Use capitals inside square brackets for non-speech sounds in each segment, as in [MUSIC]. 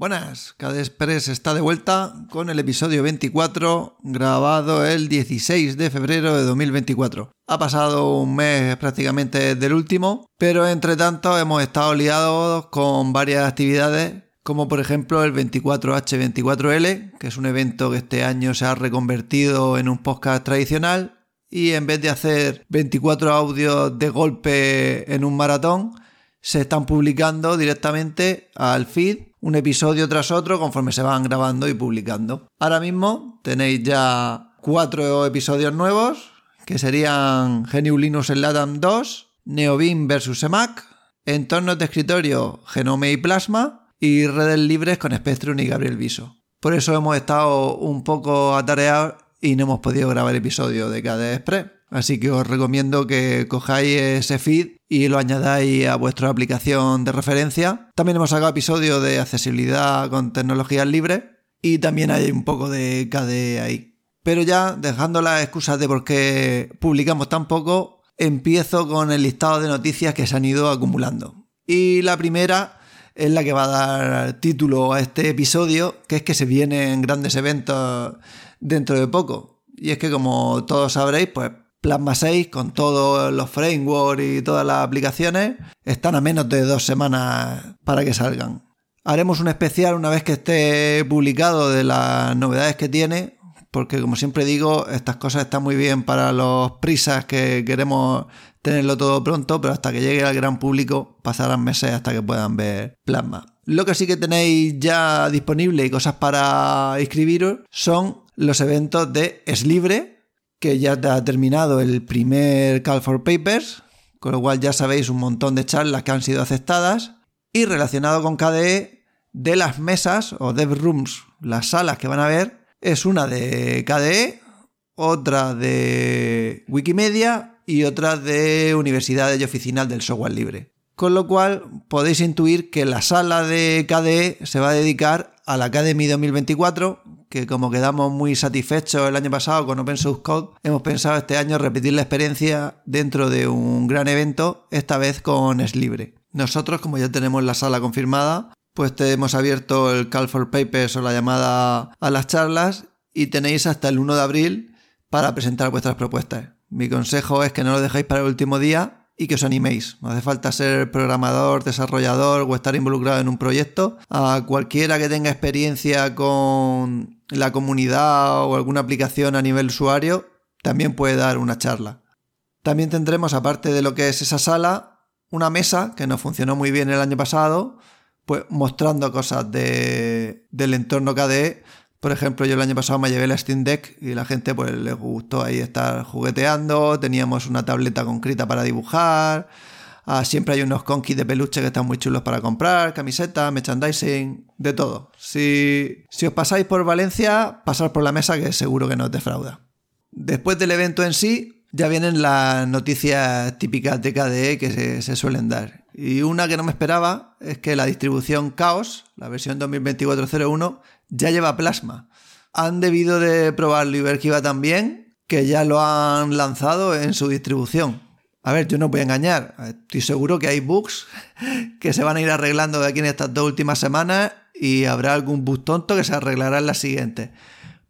Buenas, Express está de vuelta con el episodio 24 grabado el 16 de febrero de 2024. Ha pasado un mes prácticamente del último, pero entre tanto hemos estado liados con varias actividades como por ejemplo el 24H24L, que es un evento que este año se ha reconvertido en un podcast tradicional y en vez de hacer 24 audios de golpe en un maratón, se están publicando directamente al feed un episodio tras otro conforme se van grabando y publicando. Ahora mismo tenéis ya cuatro episodios nuevos, que serían GNU Linux en LATAM 2, NeoBeam vs EMAC, entornos de escritorio Genome y Plasma y redes libres con Spectrum y Gabriel Viso. Por eso hemos estado un poco atareados y no hemos podido grabar episodio de KDE Express. Así que os recomiendo que cojáis ese feed y lo añadáis a vuestra aplicación de referencia. También hemos sacado episodios de accesibilidad con tecnologías libres y también hay un poco de KDE ahí. Pero ya dejando las excusas de por qué publicamos tan poco, empiezo con el listado de noticias que se han ido acumulando. Y la primera es la que va a dar título a este episodio, que es que se vienen grandes eventos dentro de poco. Y es que como todos sabréis, pues Plasma 6 con todos los frameworks y todas las aplicaciones están a menos de dos semanas para que salgan. Haremos un especial una vez que esté publicado de las novedades que tiene, porque como siempre digo, estas cosas están muy bien para los prisas que queremos tenerlo todo pronto, pero hasta que llegue al gran público pasarán meses hasta que puedan ver Plasma. Lo que sí que tenéis ya disponible y cosas para inscribiros son los eventos de Es Libre, que ya ha terminado el primer Call for Papers, con lo cual ya sabéis un montón de charlas que han sido aceptadas. Y relacionado con KDE, de las mesas o dev rooms, las salas que van a ver, es una de KDE, otra de Wikimedia y otra de Universidades y Oficinas del Software Libre. Con lo cual podéis intuir que la sala de KDE se va a dedicar a la Academy 2024, que como quedamos muy satisfechos el año pasado con Open Source Code, hemos pensado este año repetir la experiencia dentro de un gran evento, esta vez con Es Libre. Nosotros, como ya tenemos la sala confirmada, pues te hemos abierto el Call for Papers o la llamada a las charlas y tenéis hasta el 1 de abril para presentar vuestras propuestas. Mi consejo es que no lo dejéis para el último día y que os animéis. No hace falta ser programador, desarrollador o estar involucrado en un proyecto. A cualquiera que tenga experiencia con la comunidad o alguna aplicación a nivel usuario, también puede dar una charla. También tendremos, aparte de lo que es esa sala, una mesa que nos funcionó muy bien el año pasado, pues mostrando cosas del entorno KDE por ejemplo, yo el año pasado me llevé la Steam Deck y la gente pues les gustó ahí estar jugueteando, teníamos una tableta concreta para dibujar, ah, siempre hay unos conquis de peluche que están muy chulos para comprar, camisetas, merchandising, de todo. Si, si os pasáis por Valencia, pasar por la mesa que seguro que no os defrauda. Después del evento en sí, ya vienen las noticias típicas de KDE que se, se suelen dar. Y una que no me esperaba es que la distribución Chaos, la versión 2024.01, ya lleva plasma. Han debido de probarlo y ver que ya lo han lanzado en su distribución. A ver, yo no voy a engañar. Estoy seguro que hay bugs [LAUGHS] que se van a ir arreglando de aquí en estas dos últimas semanas y habrá algún bug tonto que se arreglará en la siguiente.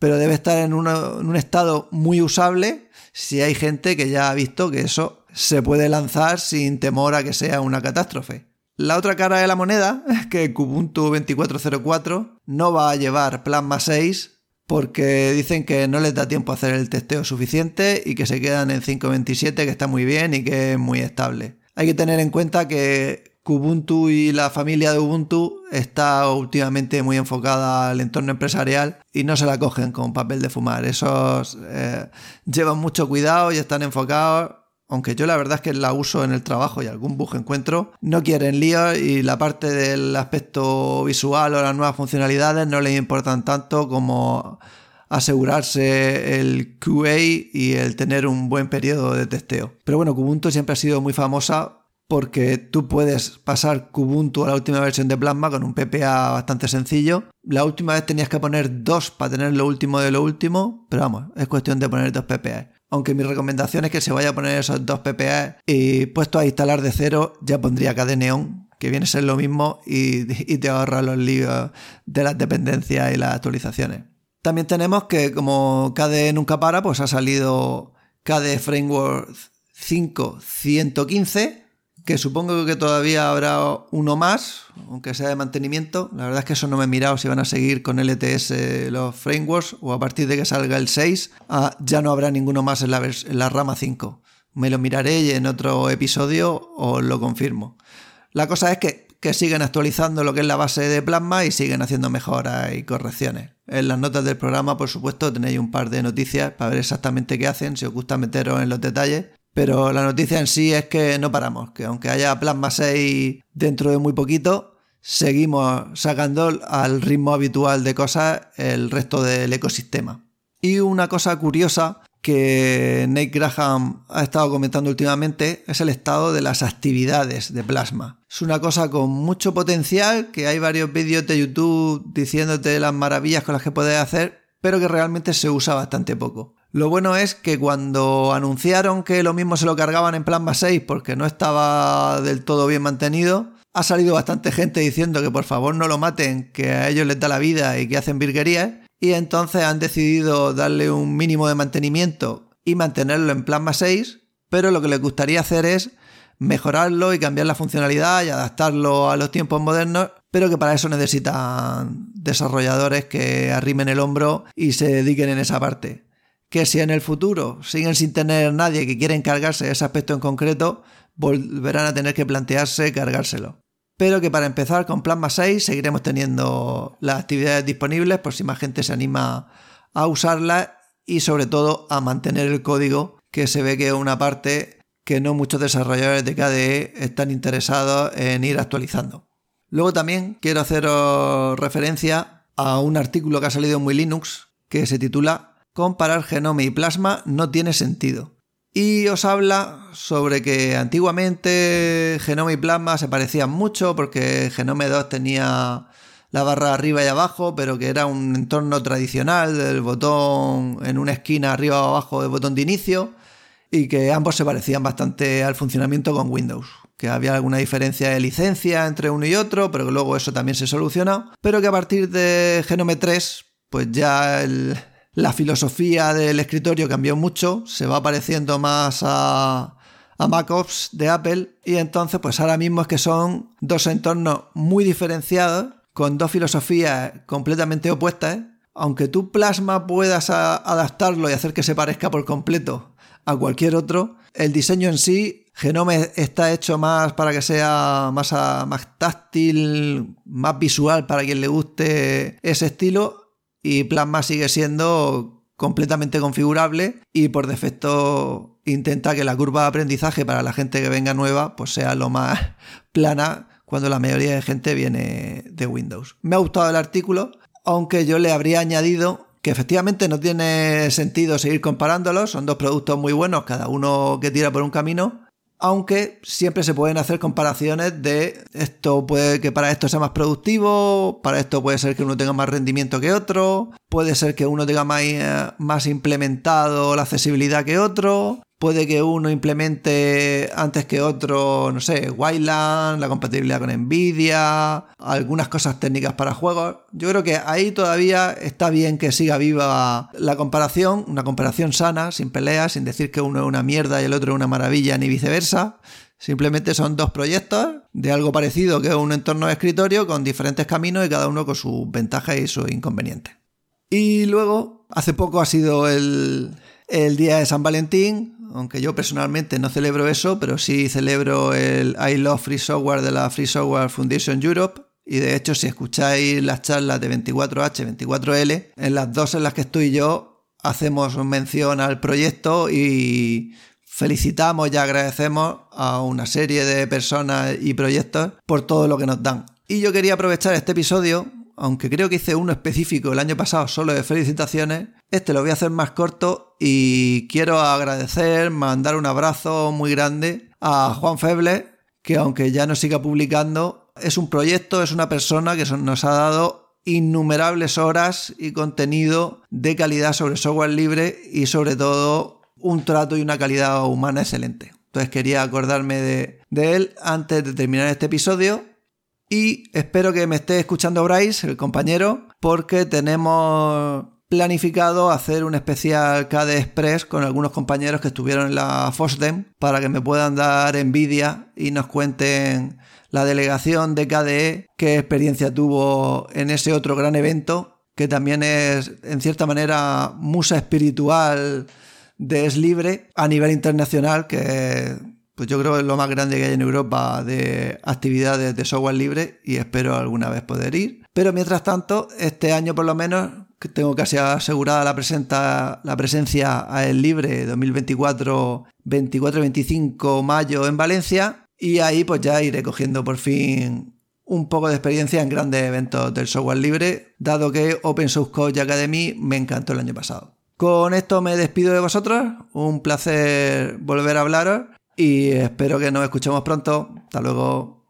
Pero debe estar en un estado muy usable si hay gente que ya ha visto que eso se puede lanzar sin temor a que sea una catástrofe. La otra cara de la moneda es que Kubuntu 2404 no va a llevar Plasma 6 porque dicen que no les da tiempo a hacer el testeo suficiente y que se quedan en 5.27 que está muy bien y que es muy estable. Hay que tener en cuenta que Kubuntu y la familia de Ubuntu está últimamente muy enfocada al entorno empresarial y no se la cogen con papel de fumar. Esos eh, llevan mucho cuidado y están enfocados aunque yo la verdad es que la uso en el trabajo y algún bug encuentro, no quieren líos y la parte del aspecto visual o las nuevas funcionalidades no les importan tanto como asegurarse el QA y el tener un buen periodo de testeo. Pero bueno, Kubuntu siempre ha sido muy famosa porque tú puedes pasar Kubuntu a la última versión de Plasma con un PPA bastante sencillo. La última vez tenías que poner dos para tener lo último de lo último, pero vamos, es cuestión de poner dos PPA. Aunque mi recomendación es que se vaya a poner esos dos PPA y puesto a instalar de cero ya pondría KDE Neon, que viene a ser lo mismo y, te ahorra los líos de las dependencias y las actualizaciones. También tenemos que como KDE nunca para, pues ha salido KDE Framework 5.115 que supongo que todavía habrá uno más, aunque sea de mantenimiento. La verdad es que eso no me he mirado si van a seguir con LTS los frameworks o a partir de que salga el 6 ah, ya no habrá ninguno más en la, en la rama 5. Me lo miraré y en otro episodio os lo confirmo. La cosa es que, que siguen actualizando lo que es la base de Plasma y siguen haciendo mejoras y correcciones. En las notas del programa, por supuesto, tenéis un par de noticias para ver exactamente qué hacen, si os gusta meteros en los detalles. Pero la noticia en sí es que no paramos, que aunque haya Plasma 6 dentro de muy poquito, seguimos sacando al ritmo habitual de cosas el resto del ecosistema. Y una cosa curiosa que Nate Graham ha estado comentando últimamente es el estado de las actividades de Plasma. Es una cosa con mucho potencial, que hay varios vídeos de YouTube diciéndote las maravillas con las que puedes hacer, pero que realmente se usa bastante poco. Lo bueno es que cuando anunciaron que lo mismo se lo cargaban en Plasma 6 porque no estaba del todo bien mantenido, ha salido bastante gente diciendo que por favor no lo maten, que a ellos les da la vida y que hacen virguerías, y entonces han decidido darle un mínimo de mantenimiento y mantenerlo en Plasma 6, pero lo que les gustaría hacer es mejorarlo y cambiar la funcionalidad y adaptarlo a los tiempos modernos, pero que para eso necesitan desarrolladores que arrimen el hombro y se dediquen en esa parte que si en el futuro siguen sin tener nadie que quiera encargarse de ese aspecto en concreto, volverán a tener que plantearse cargárselo. Pero que para empezar con Plasma 6 seguiremos teniendo las actividades disponibles por si más gente se anima a usarlas y sobre todo a mantener el código que se ve que es una parte que no muchos desarrolladores de KDE están interesados en ir actualizando. Luego también quiero haceros referencia a un artículo que ha salido en Muy Linux que se titula comparar Genome y Plasma no tiene sentido. Y os habla sobre que antiguamente Genome y Plasma se parecían mucho porque Genome 2 tenía la barra arriba y abajo, pero que era un entorno tradicional del botón en una esquina arriba o abajo del botón de inicio y que ambos se parecían bastante al funcionamiento con Windows que había alguna diferencia de licencia entre uno y otro, pero que luego eso también se solucionó, pero que a partir de Genome 3, pues ya el, la filosofía del escritorio cambió mucho, se va pareciendo más a, a MacOps de Apple y entonces pues ahora mismo es que son dos entornos muy diferenciados con dos filosofías completamente opuestas. Aunque tú Plasma puedas adaptarlo y hacer que se parezca por completo a cualquier otro, el diseño en sí, Genome está hecho más para que sea más, más táctil, más visual para quien le guste ese estilo y Plasma sigue siendo completamente configurable y por defecto intenta que la curva de aprendizaje para la gente que venga nueva pues sea lo más [LAUGHS] plana cuando la mayoría de gente viene de Windows. Me ha gustado el artículo, aunque yo le habría añadido que efectivamente no tiene sentido seguir comparándolos, son dos productos muy buenos, cada uno que tira por un camino, aunque siempre se pueden hacer comparaciones de esto puede que para esto sea más productivo, para esto puede ser que uno tenga más rendimiento que otro, puede ser que uno tenga más, eh, más implementado la accesibilidad que otro, Puede que uno implemente antes que otro, no sé, Wildland, la compatibilidad con Nvidia, algunas cosas técnicas para juegos. Yo creo que ahí todavía está bien que siga viva la comparación, una comparación sana, sin peleas, sin decir que uno es una mierda y el otro es una maravilla, ni viceversa. Simplemente son dos proyectos de algo parecido que es un entorno de escritorio con diferentes caminos y cada uno con sus ventajas y sus inconvenientes. Y luego, hace poco ha sido el, el día de San Valentín, aunque yo personalmente no celebro eso, pero sí celebro el I Love Free Software de la Free Software Foundation Europe. Y de hecho, si escucháis las charlas de 24H, 24L, en las dos en las que estoy yo, hacemos mención al proyecto y felicitamos y agradecemos a una serie de personas y proyectos por todo lo que nos dan. Y yo quería aprovechar este episodio aunque creo que hice uno específico el año pasado solo de felicitaciones, este lo voy a hacer más corto y quiero agradecer, mandar un abrazo muy grande a Juan Feble, que aunque ya no siga publicando, es un proyecto, es una persona que nos ha dado innumerables horas y contenido de calidad sobre software libre y sobre todo un trato y una calidad humana excelente. Entonces quería acordarme de, de él antes de terminar este episodio Y espero que me esté escuchando Bryce, el compañero, porque tenemos planificado hacer un especial KDE Express con algunos compañeros que estuvieron en la FOSDEM para que me puedan dar envidia y nos cuenten la delegación de KDE qué experiencia tuvo en ese otro gran evento que también es en cierta manera musa espiritual de Es Libre a nivel internacional que pues yo creo que es lo más grande que hay en Europa de actividades de software libre y espero alguna vez poder ir. Pero mientras tanto, este año por lo menos tengo casi asegurada la, la presencia a El Libre 2024, 24-25 mayo en Valencia y ahí pues ya iré cogiendo por fin un poco de experiencia en grandes eventos del software libre, dado que Open Source Code Academy me encantó el año pasado. Con esto me despido de vosotros, un placer volver a hablaros y espero que nos escuchemos pronto. Hasta luego.